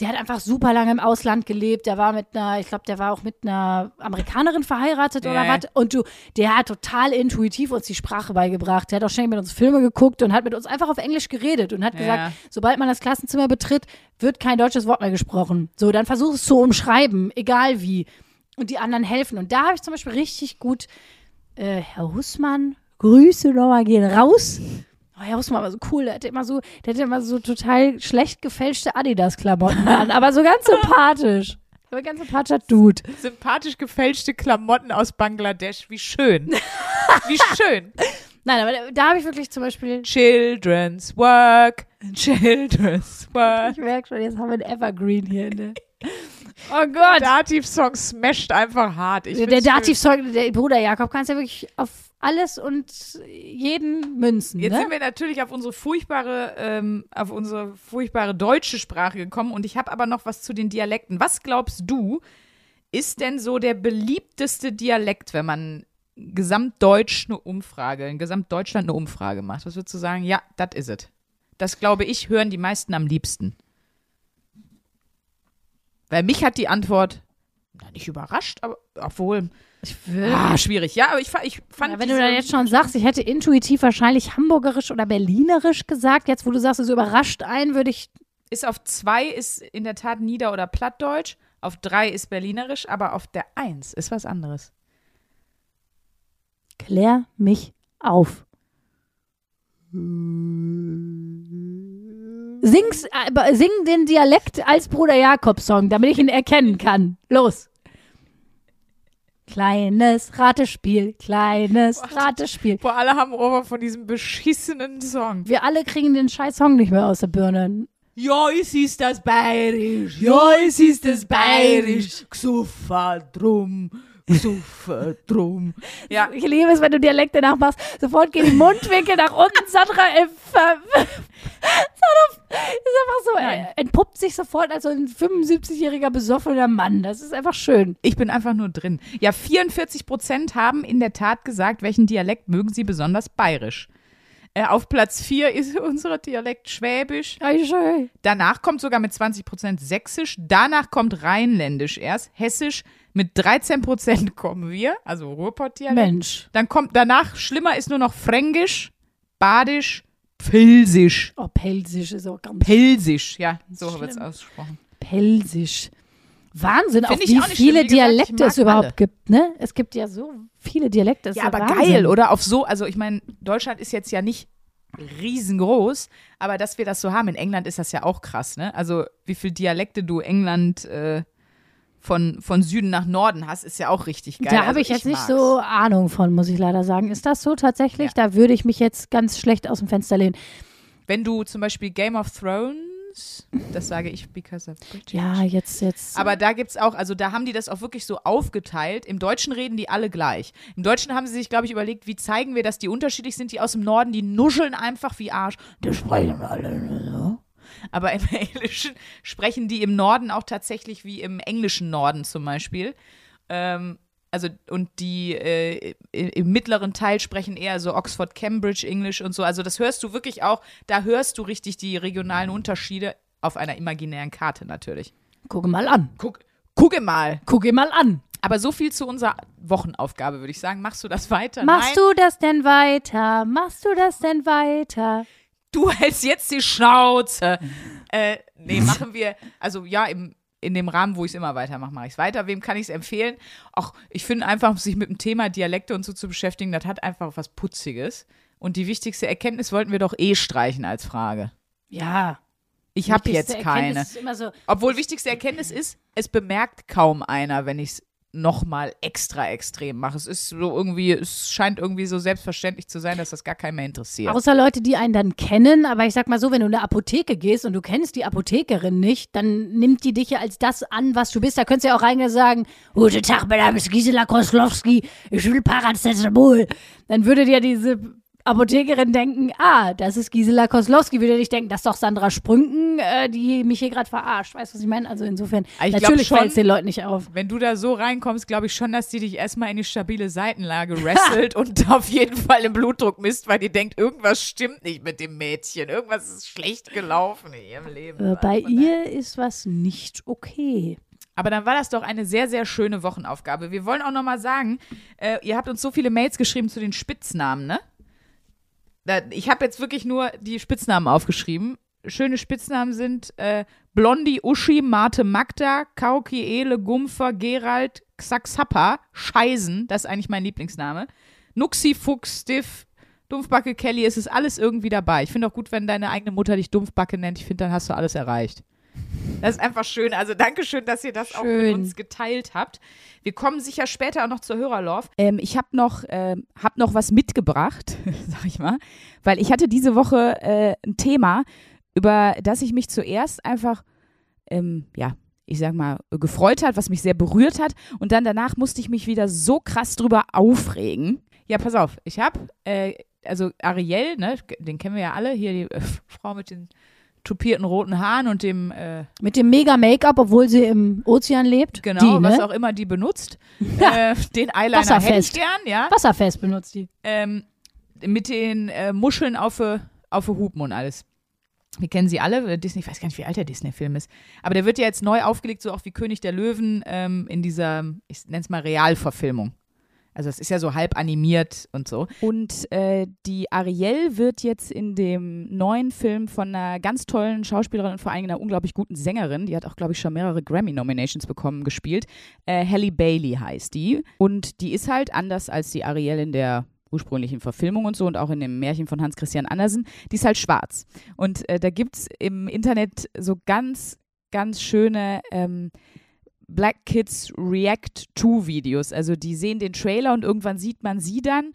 der hat einfach super lange im Ausland gelebt. Der war mit einer, ich glaube, der war auch mit einer Amerikanerin verheiratet oder was. Und du, der hat total intuitiv uns die Sprache beigebracht. Der hat auch ständig mit uns Filme geguckt und hat mit uns einfach auf Englisch geredet und hat Ja. gesagt, sobald man das Klassenzimmer betritt, wird kein deutsches Wort mehr gesprochen. So, dann versuch es zu umschreiben, egal wie. Und die anderen helfen. Und da habe ich zum Beispiel richtig gut, äh, Herr Hussmann, Grüße nochmal gehen raus. Oh, Herr Hussmann war so cool, der hatte immer so, der hatte immer so total schlecht gefälschte Adidas-Klamotten an, aber so ganz sympathisch. Aber ein ganz sympathischer Dude. Sympathisch gefälschte Klamotten aus Bangladesch. Wie schön. Wie schön. Nein, aber da, habe ich wirklich zum Beispiel, Children's Work. Children's Work. ich merke schon, jetzt haben wir einen Evergreen hier. Ne? Oh Gott. Dativ-Song smasht einfach hart. Ich der. Dativ-Song, der Bruder Jakob, kannst ja wirklich auf alles und jeden münzen. Jetzt ne? sind wir natürlich auf unsere furchtbare, ähm, auf unsere furchtbare deutsche Sprache gekommen und ich habe aber noch was zu den Dialekten. Was glaubst du, ist denn so der beliebteste Dialekt, wenn man gesamtdeutsch eine Umfrage, in Gesamtdeutschland eine Umfrage macht? Was würdest du sagen? Ja, das is it. Das glaube ich, hören die meisten am liebsten. Weil mich hat die Antwort, na, nicht überrascht, aber obwohl, Ich will. ah, schwierig. Ja, aber ich, ich fand Ja, wenn du da jetzt schon sagst, ich hätte intuitiv wahrscheinlich hamburgerisch oder berlinerisch gesagt, jetzt wo du sagst, es überrascht einen, würde ich. ist auf zwei ist in der Tat Nieder- oder Plattdeutsch, auf drei ist Berlinerisch, aber auf der eins ist was anderes. Klär mich auf. Sing's, äh, sing den Dialekt als Bruder Jakob-Song, damit ich ihn erkennen kann. Los. Kleines Ratespiel, kleines Ratespiel. Boah, alle haben Ohr von diesem beschissenen Song. Wir alle kriegen den scheiß Song nicht mehr aus der Birne. Ja, es ist das Bayerisch. Ja, es ist das Bayerisch. Gesuffa drum. Gesuffa drum. Ja, Ich liebe es, wenn du Dialekte nachmachst. Sofort gehen die Mundwinkel nach unten. Sandra, äh, ver- Sandra ist einfach so, Nein. äh, entpuppt sich sofort als so ein 75-jähriger besoffener Mann. Das ist einfach schön. ich bin einfach nur drin. Ja, 44 Prozent haben in der Tat gesagt, welchen Dialekt mögen sie besonders bayerisch. Äh, auf Platz 4 ist unser Dialekt Schwäbisch. Danach kommt sogar mit 20% Sächsisch. Danach kommt Rheinländisch erst. Hessisch mit 13% kommen wir, also Ruhrpott-Dialekt. Mensch. Dann kommt danach, schlimmer ist nur noch Fränkisch, Badisch, Pfälzisch. Oh, Pelsisch ist auch ganz Pelsisch, ja, so wird es ausgesprochen. Pelsisch. Wahnsinn, auch Find ich wie auch viele schlimm. Wie gesagt, Dialekte es mag überhaupt alle. gibt, ne? Es gibt ja so viele Dialekte. Ja, aber Wahnsinn. geil, oder? Auf so, also ich meine, Deutschland ist jetzt ja nicht riesengroß, aber dass wir das so haben, in England ist das ja auch krass, ne? Also wie viele Dialekte du England äh, von, von Süden nach Norden hast, ist ja auch richtig geil. Da also habe ich jetzt nicht mag's. so Ahnung von, muss ich leider sagen. Ist das so tatsächlich? Ja. Da würde ich mich jetzt ganz schlecht aus dem Fenster lehnen. Wenn du zum Beispiel Game of Thrones, das sage ich because of British. Ja, jetzt, jetzt. Aber da gibt's auch, also da haben die das auch wirklich so aufgeteilt. Im Deutschen reden die alle gleich. Im Deutschen haben sie sich, glaube ich, überlegt, wie zeigen wir, dass die unterschiedlich sind. Die aus dem Norden, die nuscheln einfach wie Arsch. Die sprechen alle so. Aber im Englischen sprechen die im Norden auch tatsächlich wie im englischen Norden zum Beispiel. Ähm, also und die äh, im mittleren Teil sprechen eher so Oxford Cambridge English und so. Also das hörst du wirklich auch, da hörst du richtig die regionalen Unterschiede auf einer imaginären Karte natürlich. Gucke mal an. Guck, gucke mal. Gucke mal an. Aber so viel zu unserer Wochenaufgabe, würde ich sagen. Machst du das weiter? Machst Nein. du das denn weiter? Machst du das denn weiter? Du hältst jetzt die Schnauze. äh, nee, machen wir, also ja, im, in dem Rahmen, wo ich es immer weitermache, mache ich es weiter. Wem kann ich es empfehlen? Auch ich finde einfach, sich mit dem Thema Dialekte und so zu beschäftigen, das hat einfach was Putziges. Und die wichtigste Erkenntnis wollten wir doch eh streichen als Frage. Ja. Ich habe jetzt keine. Ist immer so, Obwohl wichtigste Erkenntnis ist, es bemerkt kaum einer, wenn ich es nochmal extra extrem mache. Es ist so irgendwie, es scheint irgendwie so selbstverständlich zu sein, dass das gar keinen mehr interessiert. Außer Leute, die einen dann kennen, aber ich sag mal so, wenn du in eine Apotheke gehst und du kennst die Apothekerin nicht, dann nimmt die dich ja als das an, was du bist. Da könntest du ja auch reingehen und sagen, Guten Tag, mein Name ist Gisela Koslowski, ich will Paracetamol. Dann würde dir diese Apothekerin denken, ah, das ist Gisela Koslowski, würde nicht denken, das ist doch Sandra Sprünken, äh, die mich hier gerade verarscht. Weißt du, was ich meine? Also insofern, Ich glaub natürlich fällt es den Leuten nicht auf. Wenn du da so reinkommst, glaube ich schon, dass die dich erstmal in die stabile Seitenlage wrestelt und auf jeden Fall im Blutdruck misst, weil die denkt, irgendwas stimmt nicht mit dem Mädchen. Irgendwas ist schlecht gelaufen in ihrem Leben. Äh, bei ihr ist was nicht okay. Aber dann war das doch eine sehr, sehr schöne Wochenaufgabe. Wir wollen auch nochmal sagen, äh, ihr habt uns so viele Mails geschrieben zu den Spitznamen, ne? Ich habe jetzt wirklich nur die Spitznamen aufgeschrieben. Schöne Spitznamen sind äh, Blondie, Uschi, Marte, Magda, Kauki, Ele, Gumpfer, Gerald, Xaxappa, Scheisen, das ist eigentlich mein Lieblingsname. Nuxi, Fuchs, Stiff, Dumpfbacke, Kelly, es ist alles irgendwie dabei. Ich finde auch gut, wenn deine eigene Mutter dich Dumpfbacke nennt. Ich finde, dann hast du alles erreicht. Das ist einfach schön. Also danke schön, dass ihr das auch mit Schön. uns geteilt habt. Wir kommen sicher später auch noch zur Hörerlauf. Ähm, ich habe noch, ähm, hab noch was mitgebracht, sag ich mal, weil ich hatte diese Woche äh, ein Thema, über das ich mich zuerst einfach, ähm, ja, ich sag mal, gefreut hat, was mich sehr berührt hat. Und dann danach musste ich mich wieder so krass drüber aufregen. Ja, pass auf, ich habe, äh, also Ariel, ne, den kennen wir ja alle, hier die äh, Frau mit den tupierten roten Haaren und dem äh, Mit dem Mega-Make-up, obwohl sie im Ozean lebt. Genau, die, ne? was auch immer die benutzt. äh, den Eyeliner hätte ich Wasserfest. gern, ja. Wasserfest benutzt die. Ähm, mit den äh, Muscheln auf auf Hupen und alles. Wir kennen sie alle. äh, Disney, ich weiß gar nicht, wie alt der Disney-Film ist. Aber der wird ja jetzt neu aufgelegt, so auch wie König der Löwen ähm, in dieser, ich nenne es mal Realverfilmung. Also es ist ja so halb animiert und so. Und äh, die Ariel wird jetzt in dem neuen Film von einer ganz tollen Schauspielerin und vor allem einer unglaublich guten Sängerin, die hat auch, glaube ich, schon mehrere Grammy-Nominations bekommen, gespielt. Äh, Halle Bailey heißt die. Und die ist halt anders als die Ariel in der ursprünglichen Verfilmung und so und auch in dem Märchen von Hans Christian Andersen, die ist halt schwarz. Und äh, da gibt es im Internet so ganz, ganz schöne ähm, Black Kids React to Videos. Also die sehen den Trailer und irgendwann sieht man sie dann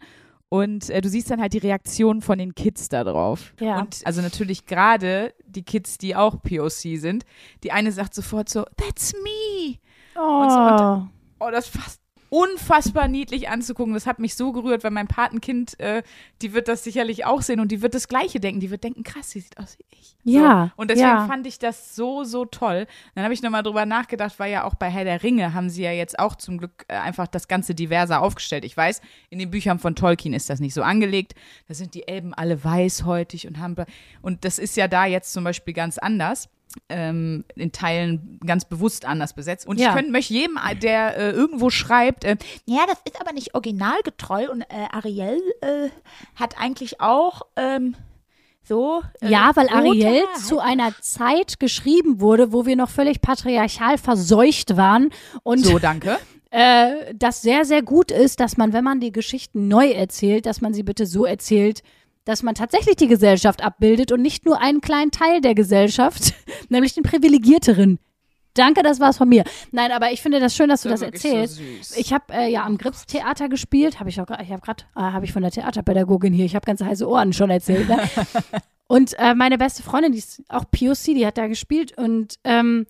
und äh, du siehst dann halt die Reaktion von den Kids da drauf. Ja. Und also natürlich gerade die Kids, die auch POC sind. Die eine sagt sofort so, that's me. Oh. so, Oh, das fast unfassbar niedlich anzugucken. Das hat mich so gerührt, weil mein Patenkind, äh, die wird das sicherlich auch sehen und die wird das Gleiche denken. Die wird denken, krass, sie sieht aus wie ich. Ja, So. Und deswegen ja. fand ich das so, so toll. Dann habe ich nochmal drüber nachgedacht, weil ja auch bei Herr der Ringe haben sie ja jetzt auch zum Glück äh, einfach das Ganze diverser aufgestellt. Ich weiß, in den Büchern von Tolkien ist das nicht so angelegt. Da sind die Elben alle weißhäutig und haben. Und das ist ja da jetzt zum Beispiel ganz anders ähm, in Teilen ganz bewusst anders besetzt. Und Ja. ich könnte möchte jedem, der äh, irgendwo schreibt, äh, Ja, das ist aber nicht originalgetreu und äh, Ariel äh, hat eigentlich auch ähm, So. äh, Ja, weil Ariel zu einer Zeit geschrieben wurde, wo wir noch völlig patriarchal verseucht waren und So, danke. äh, das sehr, sehr gut ist, dass man, wenn man die Geschichten neu erzählt, dass man sie bitte so erzählt, dass man tatsächlich die Gesellschaft abbildet und nicht nur einen kleinen Teil der Gesellschaft, nämlich den Privilegierteren. Danke, das war's von mir. Nein, aber ich finde das schön, dass du das so erzählst. süß. ich habe äh, ja am Grips Theater gespielt, habe ich auch, ich habe gerade, äh, habe ich von der Theaterpädagogin hier, ich habe ganz heiße Ohren schon erzählt. Ne? und äh, meine beste Freundin, die ist auch POC, die hat da gespielt und ähm,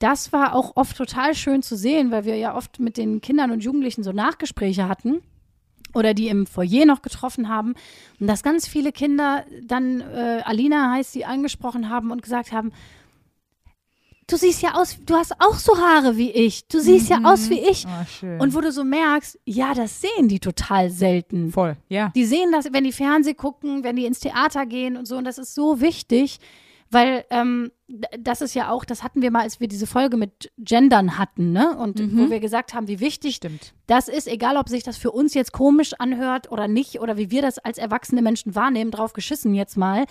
das war auch oft total schön zu sehen, weil wir ja oft mit den Kindern und Jugendlichen so Nachgespräche hatten oder die im Foyer noch getroffen haben und dass ganz viele Kinder dann, äh, Alina heißt sie, angesprochen haben und gesagt haben, du siehst ja aus, du hast auch so Haare wie ich, du siehst ja aus wie ich. Oh. Und wo du so merkst, ja, das sehen die total selten. Voll, ja. Die sehen das, wenn die Fernseh gucken, wenn die ins Theater gehen und so. Und das ist so wichtig, weil ähm, das ist ja auch, das hatten wir mal, als wir diese Folge mit Gendern hatten, ne? Und wo wir gesagt haben, wie wichtig Stimmt. das ist, egal ob sich das für uns jetzt komisch anhört oder nicht, oder wie wir das als erwachsene Menschen wahrnehmen, drauf geschissen jetzt mal,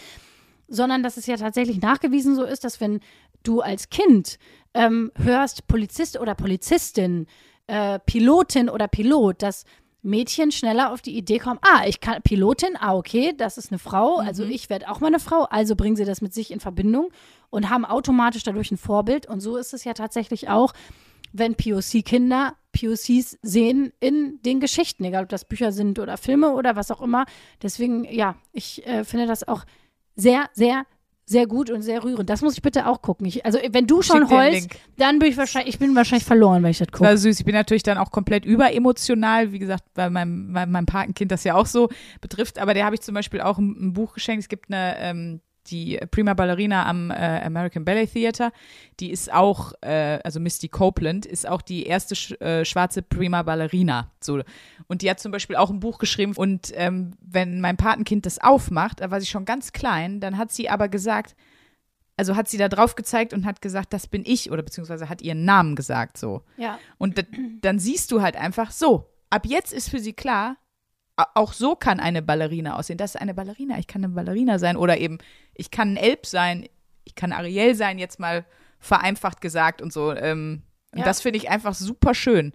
sondern dass es ja tatsächlich nachgewiesen so ist, dass wenn du als Kind ähm, hörst, Polizist oder Polizistin, äh, Pilotin oder Pilot, dass Mädchen schneller auf die Idee kommen, ah, ich kann Pilotin, ah, okay, das ist eine Frau, also ich werde auch mal eine Frau, also bringen sie das mit sich in Verbindung und haben automatisch dadurch ein Vorbild. Und so ist es ja tatsächlich auch, wenn POC-Kinder POCs sehen in den Geschichten, egal ob das Bücher sind oder Filme oder was auch immer. Deswegen, ja, ich äh, finde das auch sehr, sehr, sehr gut und sehr rührend. Das muss ich bitte auch gucken. Ich, also wenn du schon heulst, dann bin ich wahrscheinlich, ich bin wahrscheinlich verloren, wenn ich das gucke. War süß. Ich bin natürlich dann auch komplett überemotional, wie gesagt, weil meinem, weil meinem Patenkind das ja auch so betrifft. Aber der habe ich zum Beispiel auch ein, ein Buch geschenkt. Es gibt eine, ähm, die Prima Ballerina am äh, American Ballet Theater. Die ist auch, äh, also Misty Copeland, ist auch die erste sch äh, schwarze Prima Ballerina. So. Und die hat zum Beispiel auch ein Buch geschrieben. Und ähm, wenn mein Patenkind das aufmacht, da war sie schon ganz klein, dann hat sie aber gesagt, also hat sie da drauf gezeigt und hat gesagt, das bin ich, oder beziehungsweise hat ihren Namen gesagt so. Ja. Und da, dann siehst du halt einfach so, ab jetzt ist für sie klar, auch so kann eine Ballerina aussehen. Das ist eine Ballerina, ich kann eine Ballerina sein. Oder eben, ich kann ein Elb sein, ich kann Ariel sein, jetzt mal vereinfacht gesagt und so. Ähm, Und Ja. das finde ich einfach super schön.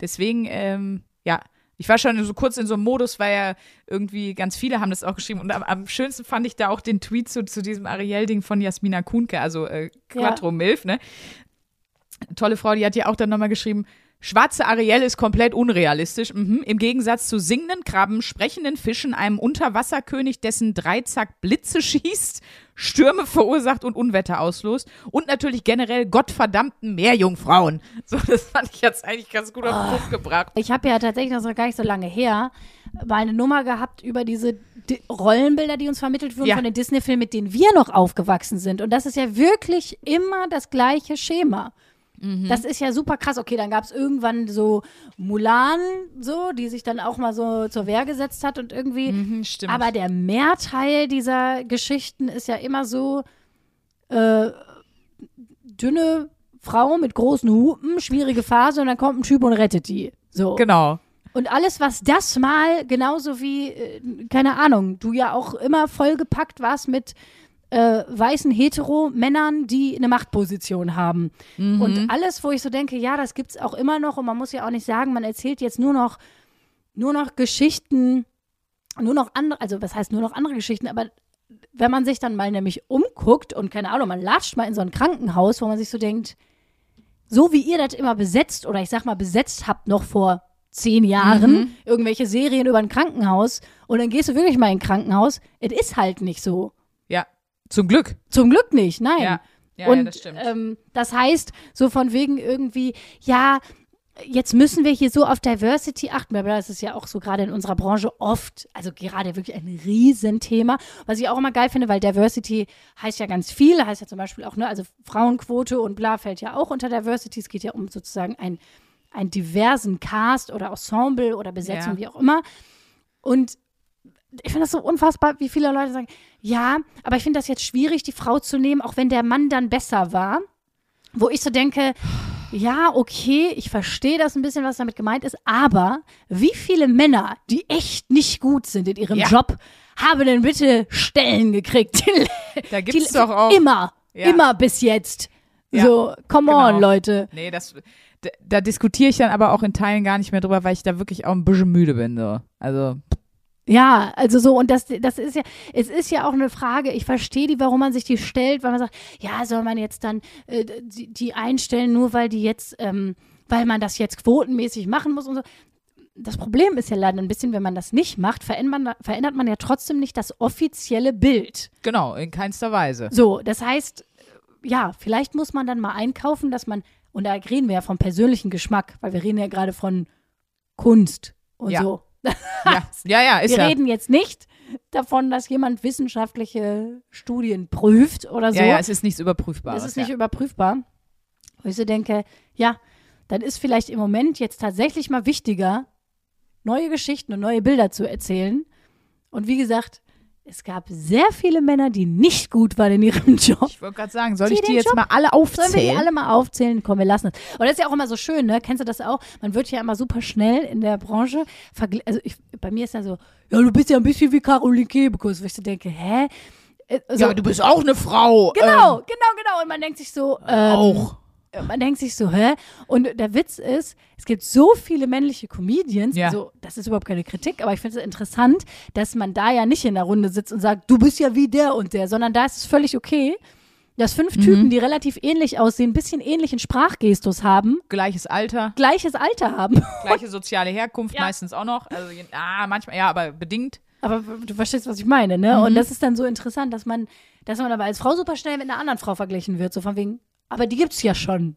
Deswegen, ähm, ja, ich war schon so kurz in so einem Modus, weil ja irgendwie ganz viele haben das auch geschrieben. Und am, am schönsten fand ich da auch den Tweet zu, zu diesem Ariel-Ding von Jasmina Kuhnke, also äh, Quattro Milf, ne? Tolle Frau, die hat ja auch dann nochmal geschrieben, Schwarze Ariel ist komplett unrealistisch. Mhm. Im Gegensatz zu singenden Krabben, sprechenden Fischen, einem Unterwasserkönig, dessen Dreizack Blitze schießt, Stürme verursacht und Unwetter auslöst. Und natürlich generell gottverdammten Meerjungfrauen. So, das fand ich jetzt eigentlich ganz gut auf den Punkt gebracht. Ich habe ja tatsächlich, das noch gar nicht so lange her, mal eine Nummer gehabt über diese Di Rollenbilder, die uns vermittelt wurden Ja. von den Disney-Filmen, mit denen wir noch aufgewachsen sind. Und das ist ja wirklich immer das gleiche Schema. Mhm. Das ist ja super krass. Okay, dann gab es irgendwann so Mulan, so, die sich dann auch mal so zur Wehr gesetzt hat und irgendwie. Mhm, stimmt. Aber der Mehrteil dieser Geschichten ist ja immer so äh, dünne Frau mit großen Hupen, schwierige Phase und dann kommt ein Typ und rettet die. So. genau. Und alles, was das mal, genauso wie, äh, keine Ahnung, du ja auch immer vollgepackt warst mit äh, weißen Hetero-Männern, die eine Machtposition haben. Und alles, wo ich so denke, ja, das gibt's auch immer noch und man muss ja auch nicht sagen, man erzählt jetzt nur noch, nur noch Geschichten, nur noch andere, also was heißt nur noch andere Geschichten, aber wenn man sich dann mal nämlich umguckt und keine Ahnung, man latscht mal in so ein Krankenhaus, wo man sich so denkt, so wie ihr das immer besetzt oder ich sag mal besetzt habt noch vor zehn Jahren, irgendwelche Serien über ein Krankenhaus und dann gehst du wirklich mal in ein Krankenhaus, es ist halt nicht so. Ja, zum Glück. Zum Glück nicht, nein. Ja, ja, und ja das stimmt. Ähm, das heißt, so von wegen irgendwie, ja, jetzt müssen wir hier so auf Diversity achten, aber das ist ja auch so gerade in unserer Branche oft, also gerade wirklich ein Riesenthema, was ich auch immer geil finde, weil Diversity heißt ja ganz viel, heißt ja zum Beispiel auch, ne, also Frauenquote und bla fällt ja auch unter Diversity, es geht ja um sozusagen ein, einen diversen Cast oder Ensemble oder Besetzung, Ja. wie auch immer. Und ich finde das so unfassbar, wie viele Leute sagen, ja, aber ich finde das jetzt schwierig, die Frau zu nehmen, auch wenn der Mann dann besser war. Wo ich so denke, ja, okay, ich verstehe das ein bisschen, was damit gemeint ist, aber wie viele Männer, die echt nicht gut sind in ihrem Ja. Job, habe denn bitte Stellen gekriegt? Da Die- gibt's doch auch. Immer, Ja. immer bis jetzt. Ja, so, come on, genau. Leute. Nee, das, da, da diskutiere ich dann aber auch in Teilen gar nicht mehr drüber, weil ich da wirklich auch ein bisschen müde bin. So. Also, Ja, also so, und das, das ist ja, es ist ja auch eine Frage, ich verstehe die, warum man sich die stellt, weil man sagt, ja, soll man jetzt dann äh, die, die einstellen, nur weil die jetzt, ähm, weil man das jetzt quotenmäßig machen muss und so. Das Problem ist ja leider ein bisschen, wenn man das nicht macht, verändert man, verändert man ja trotzdem nicht das offizielle Bild. genau, in keinster Weise. So, das heißt, ja, vielleicht muss man dann mal einkaufen, dass man, und da reden wir ja vom persönlichen Geschmack, weil wir reden ja gerade von Kunst und Ja. so. Ja, ja, ja ist Wir ja. reden jetzt nicht davon, dass jemand wissenschaftliche Studien prüft oder so. Ja, ja, es ist nichts Überprüfbares. das ist nicht ja. überprüfbar. Wo ich so denke, ja, dann ist vielleicht im Moment jetzt tatsächlich mal wichtiger, neue Geschichten und neue Bilder zu erzählen. Und wie gesagt, es gab sehr viele Männer, die nicht gut waren in ihrem Job. Ich wollte gerade sagen, soll Die ich die jetzt Job- mal alle Sollen wir aufzählen? die alle mal aufzählen? Komm, wir lassen es. Und das ist ja auch immer so schön, ne? Kennst du das auch? Man wird ja immer super schnell in der Branche Also ich, bei mir ist ja so, ja, du bist ja ein bisschen wie Caroline Kebekus, wo ich so denke, hä? Äh, So, ja, du bist auch eine Frau. genau, Ähm, genau, genau. Und man denkt sich so, ähm, auch. Man denkt sich so, hä? Und der Witz ist, es gibt so viele männliche Comedians, Ja. so, das ist überhaupt keine Kritik, aber ich finde es interessant, dass man da ja nicht in der Runde sitzt und sagt, du bist ja wie der und der, sondern da ist es völlig okay, dass fünf Mhm. Typen, die relativ ähnlich aussehen, ein bisschen ähnlichen Sprachgestus haben, Gleiches Alter, gleiches Alter haben. gleiche soziale Herkunft Ja. meistens auch noch. Also, ah, manchmal, ja, aber bedingt. Aber du verstehst, was ich meine, ne? Mhm. Und das ist dann so interessant, dass man, dass man aber als Frau super schnell mit einer anderen Frau verglichen wird, so von wegen, aber die gibt's ja schon.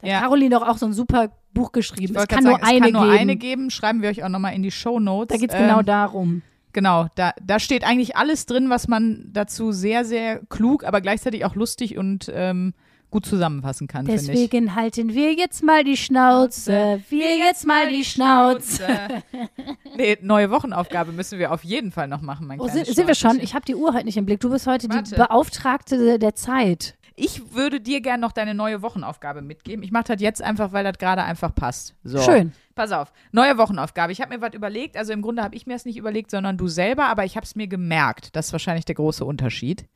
Da hat Ja. Caroline doch auch so ein super Buch geschrieben. Ich Es kann nur sagen, eine es kann nur geben. eine geben. Schreiben wir euch auch nochmal in die Show Notes. Da geht's genau ähm, darum. Genau, da, da steht eigentlich alles drin, was man dazu sehr, sehr klug, aber gleichzeitig auch lustig und ähm, gut zusammenfassen kann. Deswegen halten wir jetzt mal die Schnauze. Wir jetzt mal die Schnauze. nee, neue Wochenaufgabe müssen wir auf jeden Fall noch machen, mein Oh, sind, sind wir schon? Ich habe die Uhr heute nicht im Blick. Du bist heute Warte. die Beauftragte der Zeit. Ich würde dir gerne noch deine neue Wochenaufgabe mitgeben. Ich mache das jetzt einfach, weil das gerade einfach passt. So. Schön. Pass auf, neue Wochenaufgabe. Ich habe mir was überlegt. Also im Grunde habe ich mir das nicht überlegt, sondern du selber, aber ich habe es mir gemerkt. Das ist wahrscheinlich der große Unterschied.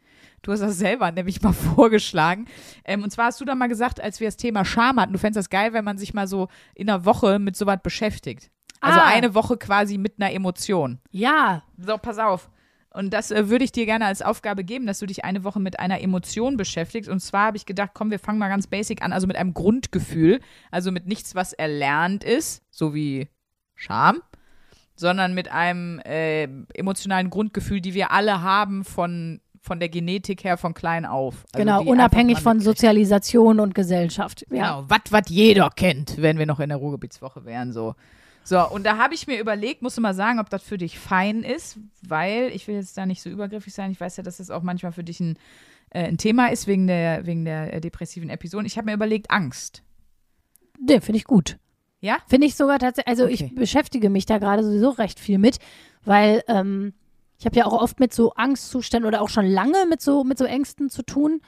Du hast das selber nämlich mal vorgeschlagen. Ähm, und zwar hast du dann mal gesagt, als wir das Thema Scham hatten, du fändest das geil, wenn man sich mal so in einer Woche mit sowas beschäftigt. Also Ah. eine Woche quasi mit einer Emotion. Ja. So, pass auf. Und das äh, würde ich dir gerne als Aufgabe geben, dass du dich eine Woche mit einer Emotion beschäftigst. Und zwar habe ich gedacht, komm, wir fangen mal ganz basic an, also mit einem Grundgefühl, also mit nichts, was erlernt ist, so wie Scham, sondern mit einem äh, emotionalen Grundgefühl, die wir alle haben von, von der Genetik her von klein auf. Also genau, unabhängig von. Sozialisation und Gesellschaft. Ja. Genau, was, was jeder kennt, wenn wir noch in der Ruhrgebietswoche wären, so. So, und da habe ich mir überlegt, musst du mal sagen, ob das für dich fein ist, weil ich will jetzt da nicht so übergriffig sein. Ich weiß ja, dass das auch manchmal für dich ein, äh, ein Thema ist wegen der, wegen der äh, depressiven Episoden. Ich habe mir überlegt, Angst. Nee, finde ich gut. Ja? Finde ich sogar tatsächlich, also Okay. ich beschäftige mich da gerade sowieso recht viel mit, weil ähm, ich habe ja auch oft mit so Angstzuständen oder auch schon lange mit so, mit so Ängsten zu tun.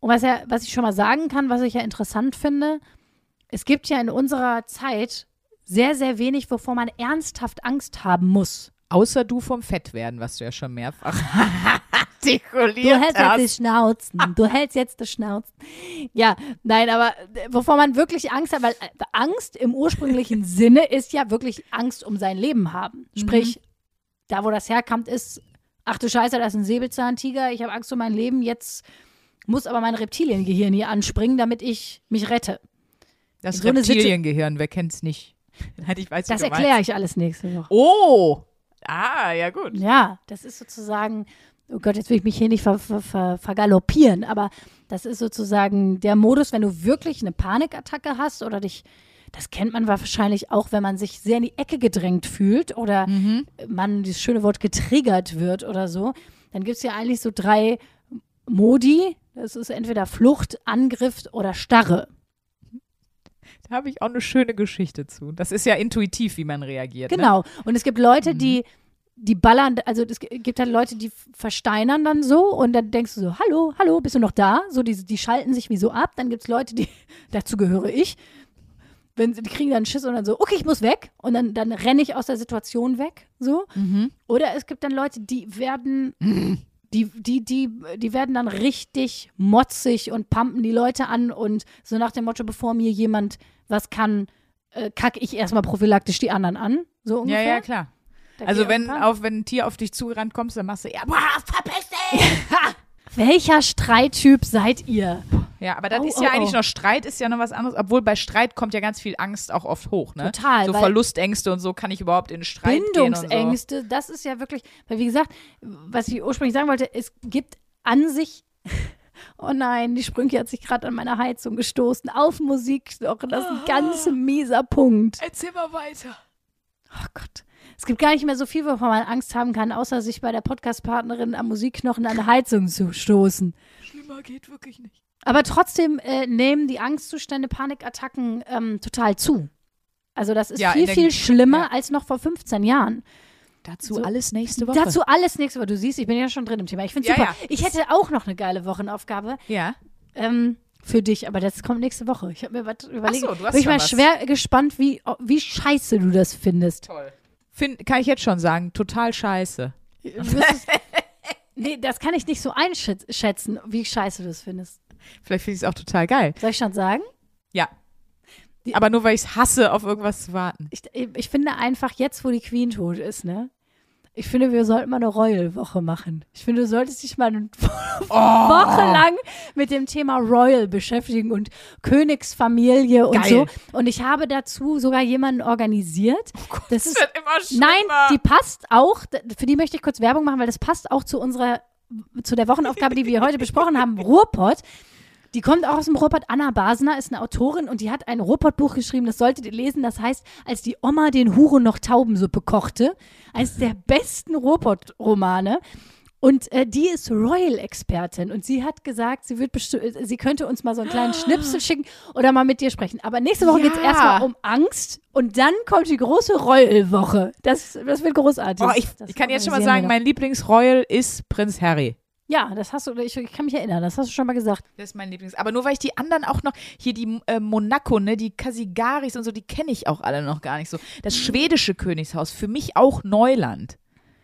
Und was, ja, was ich schon mal sagen kann, was ich ja interessant finde, es gibt ja in unserer Zeit sehr, sehr wenig, wovor man ernsthaft Angst haben muss. Außer du vom Fettwerden, was du ja schon mehrfach Du artikuliert hältst jetzt die Schnauzen. Du hältst jetzt die Schnauzen. Ja, nein, aber äh, wovor man wirklich Angst hat, weil äh, Angst im ursprünglichen Sinne ist ja wirklich Angst um sein Leben haben. Sprich, da wo das herkommt, ist, ach du Scheiße, da ist ein Säbelzahntiger, ich habe Angst um mein Leben, jetzt muss aber mein Reptiliengehirn hier anspringen, damit ich mich rette. Das so Reptiliengehirn, wer kennt's nicht? Nein, ich weiß, Das erkläre ich alles nächste Woche. Oh! Ah, ja gut. Ja, das ist sozusagen, oh Gott, jetzt will ich mich hier nicht ver, ver, ver, vergaloppieren, aber das ist sozusagen der Modus, wenn du wirklich eine Panikattacke hast oder dich, das kennt man wahrscheinlich auch, wenn man sich sehr in die Ecke gedrängt fühlt oder man dieses schöne Wort getriggert wird oder so, dann gibt es ja eigentlich so drei Modi. Das ist entweder Flucht, Angriff oder Starre. Da habe ich auch eine schöne Geschichte zu. Das ist ja intuitiv, wie man reagiert. Ne? Genau. Und es gibt Leute, Mhm. die, die ballern, also es gibt halt Leute, die versteinern dann so und dann denkst du so, hallo, hallo, bist du noch da? So, die, die schalten sich wie so ab. Dann gibt es Leute, die, dazu gehöre ich, wenn sie, die kriegen dann Schiss und dann so, okay, ich muss weg. Und dann, dann renne ich aus der Situation weg. So. Mhm. Oder es gibt dann Leute, die werden, die, die, die, die werden dann richtig motzig und pumpen die Leute an und so nach dem Motto, bevor mir jemand was kann, äh, kacke ich erstmal prophylaktisch die anderen an. So Ja, ungefähr. ja, klar. Da Also wenn, ein auf, wenn ein Tier auf dich zugerannt kommst, dann machst du ja, boah, verpiss dich! Welcher Streittyp seid ihr? Ja, aber das Oh, ist ja oh, eigentlich oh. noch Streit, ist ja noch was anderes. Obwohl bei Streit kommt ja ganz viel Angst auch oft hoch, ne? Total, So Verlustängste und so kann ich überhaupt in Streit gehen und so. Bindungsängste, das ist ja wirklich, weil wie gesagt, was ich ursprünglich sagen wollte, es gibt an sich, oh nein, die Sprünke hat sich gerade an meine Heizung gestoßen, auf Musik noch, das ist ein ganz mieser Punkt. Erzähl mal weiter. Oh Gott. Es gibt gar nicht mehr so viel, wovon man Angst haben kann, außer sich bei der Podcast-Partnerin am Musikknochen an der Heizung zu stoßen. Schlimmer geht wirklich nicht. Aber trotzdem äh, nehmen die Angstzustände, Panikattacken ähm, total zu. Also das ist Ja, viel, viel schlimmer ja. als noch vor 15 Jahren. Dazu So. alles nächste Woche. Dazu alles nächste Woche. Du siehst, ich bin ja schon drin im Thema. Ich finde Ja, super. Ich hätte auch noch eine geile Wochenaufgabe Ja. ähm, für dich, aber das kommt nächste Woche. Ich habe mir was überlegt. du hast Bin ich mal was. schwer gespannt, wie, wie scheiße du das findest. Toll. Find, kann ich jetzt schon sagen, total scheiße. Müsstest- nee, das kann ich nicht so einschätzen, wie scheiße du das findest. Vielleicht finde ich es auch total geil. Soll ich schon sagen? Ja. Die- Aber nur weil ich es hasse, auf irgendwas zu warten. Ich, ich finde einfach, jetzt, wo die Queen tot ist, ne? Ich finde, wir sollten mal eine Royal-Woche machen. Ich finde, du solltest dich mal eine Oh. Woche lang mit dem Thema Royal beschäftigen und Königsfamilie und Geil. so. Und ich habe dazu sogar jemanden organisiert. das ist, wird immer schlimmer. nein, die passt auch, für die möchte ich kurz Werbung machen, weil das passt auch zu unserer, zu der Wochenaufgabe, die wir heute besprochen haben, Ruhrpott. Die kommt auch aus dem Ruhrpott. Anna Basner ist eine Autorin und die hat ein Ruhrpott-Buch geschrieben, das solltet ihr lesen. Das heißt, als die Oma den Huren noch Taubensuppe kochte. Eines der besten Ruhrpott-Romane. Und äh, die ist Royal-Expertin und sie hat gesagt, sie wird besti- sie könnte uns mal so einen kleinen Schnipsel schicken oder mal mit dir sprechen. Aber nächste Woche Ja. geht's erstmal um Angst und dann kommt die große Royal-Woche. Das, das wird großartig. Oh, ich, ich kann jetzt schon mal sagen, mein Lieblingsroyal ist Prinz Harry. Ja, das hast du, ich, ich kann mich erinnern, das hast du schon mal gesagt. Das ist mein Lieblings. Aber nur weil ich die anderen auch noch, hier die äh, Monaco, ne, die Kasigaris und so, die kenne ich auch alle noch gar nicht so. Das schwedische Königshaus, für mich auch Neuland.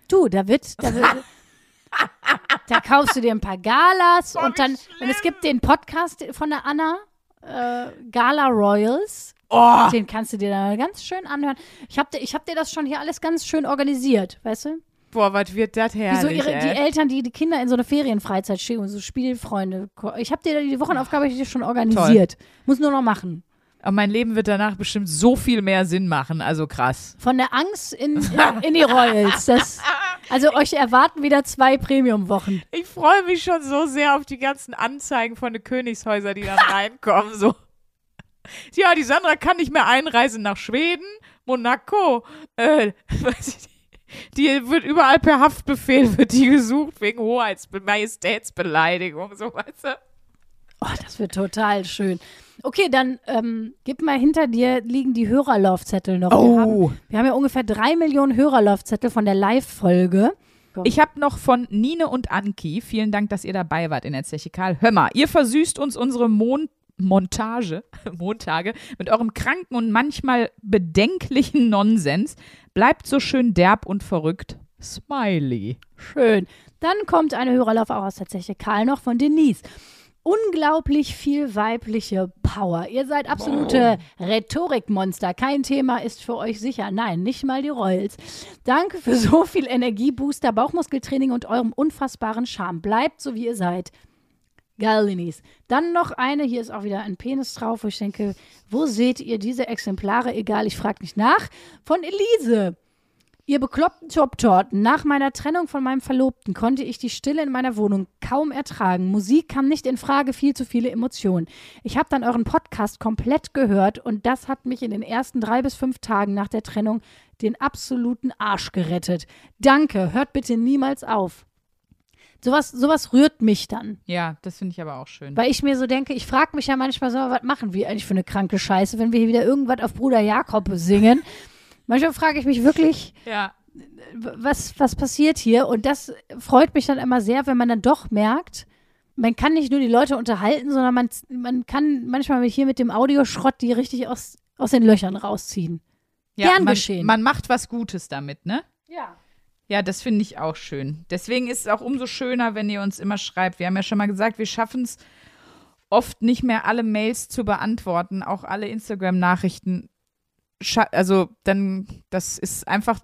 Du, da wird, da wird, da kaufst du dir ein paar Galas und dann, und es gibt den Podcast von der Anna, äh, Gala Royals. Oh, Den kannst du dir da ganz schön anhören. Ich hab, dir- ich hab dir das schon hier alles ganz schön organisiert, weißt du? Boah, was wird das Wie herrlich, so ihre, die. Eltern, die die Kinder in so eine Ferienfreizeit schicken, so Spielfreunde. Ich habe dir die Wochenaufgabe ich dir schon organisiert. Muss nur noch machen. Aber mein Leben wird danach bestimmt so viel mehr Sinn machen, also krass. Von der Angst in, in, in die Royals. Das, also euch erwarten wieder zwei Premium-Wochen. Ich freue mich schon so sehr auf die ganzen Anzeigen von den Königshäusern, die dann reinkommen. So. Ja, die Sandra kann nicht mehr einreisen nach Schweden, Monaco. Äh, weiß ich nicht. Die wird überall per Haftbefehl wird die gesucht wegen Hoheits Majestätsbeleidigung, so weißt du. Oh, das wird total schön. Okay, dann ähm, gib mal hinter dir liegen die Hörerlaufzettel noch. Wir, Oh. haben, wir haben ja ungefähr drei Millionen Hörerlaufzettel von der Live-Folge. Ich habe noch von Nine und Anki, vielen Dank, dass ihr dabei wart in der Zeche Karl. Hör mal, ihr versüßt uns unsere Mon Montage, Montage mit eurem kranken und manchmal bedenklichen Nonsens. Bleibt so schön derb und verrückt. Smiley. Schön. Dann kommt eine Hörerlauf auch aus der Zeche Karl noch von Denise. Unglaublich viel weibliche Power. Ihr seid absolute Rhetorikmonster. Kein Thema ist für euch sicher. Nein, nicht mal die Royals. Danke für so viel Energiebooster, Bauchmuskeltraining und eurem unfassbaren Charme. Bleibt so, wie ihr seid. Gallinis. Dann noch eine, hier ist auch wieder ein Penis drauf, wo ich denke, wo seht ihr diese Exemplare? Egal, ich frage nicht nach. Von Elise. Ihr bekloppten Top-Torten. Nach meiner Trennung von meinem Verlobten konnte ich die Stille in meiner Wohnung kaum ertragen. Musik kam nicht in Frage, viel zu viele Emotionen. Ich habe dann euren Podcast komplett gehört und das hat mich in den ersten drei bis fünf Tagen nach der Trennung den absoluten Arsch gerettet. Danke, hört bitte niemals auf. Sowas, sowas rührt mich dann. Ja, das finde ich aber auch schön. Weil ich mir so denke, ich frage mich ja manchmal so, was machen wir eigentlich für eine kranke Scheiße, wenn wir hier wieder irgendwas auf Bruder Jakob singen. manchmal frage ich mich wirklich, Ja. was, was passiert hier? Und das freut mich dann immer sehr, wenn man dann doch merkt, man kann nicht nur die Leute unterhalten, sondern man, man kann manchmal hier mit dem Audioschrott die richtig aus, aus den Löchern rausziehen. Gern man, geschehen. Man macht was Gutes damit, ne? Ja. Ja, das finde ich auch schön. Deswegen ist es auch umso schöner, wenn ihr uns immer schreibt. Wir haben ja schon mal gesagt, wir schaffen es oft nicht mehr, alle Mails zu beantworten, auch alle Instagram-Nachrichten. Also, dann, das ist einfach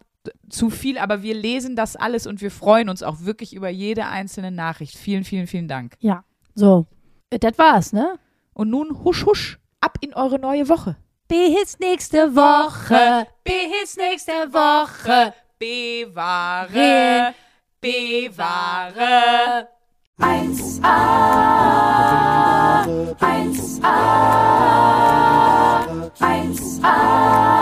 zu viel, aber wir lesen das alles und wir freuen uns auch wirklich über jede einzelne Nachricht. Vielen, vielen, vielen Dank. Ja. So. Das war's, ne? Und nun husch, husch, ab in eure neue Woche. Bis nächste Woche. Bis nächste Woche bewahre, bewahre. 1a, 1a, 1a.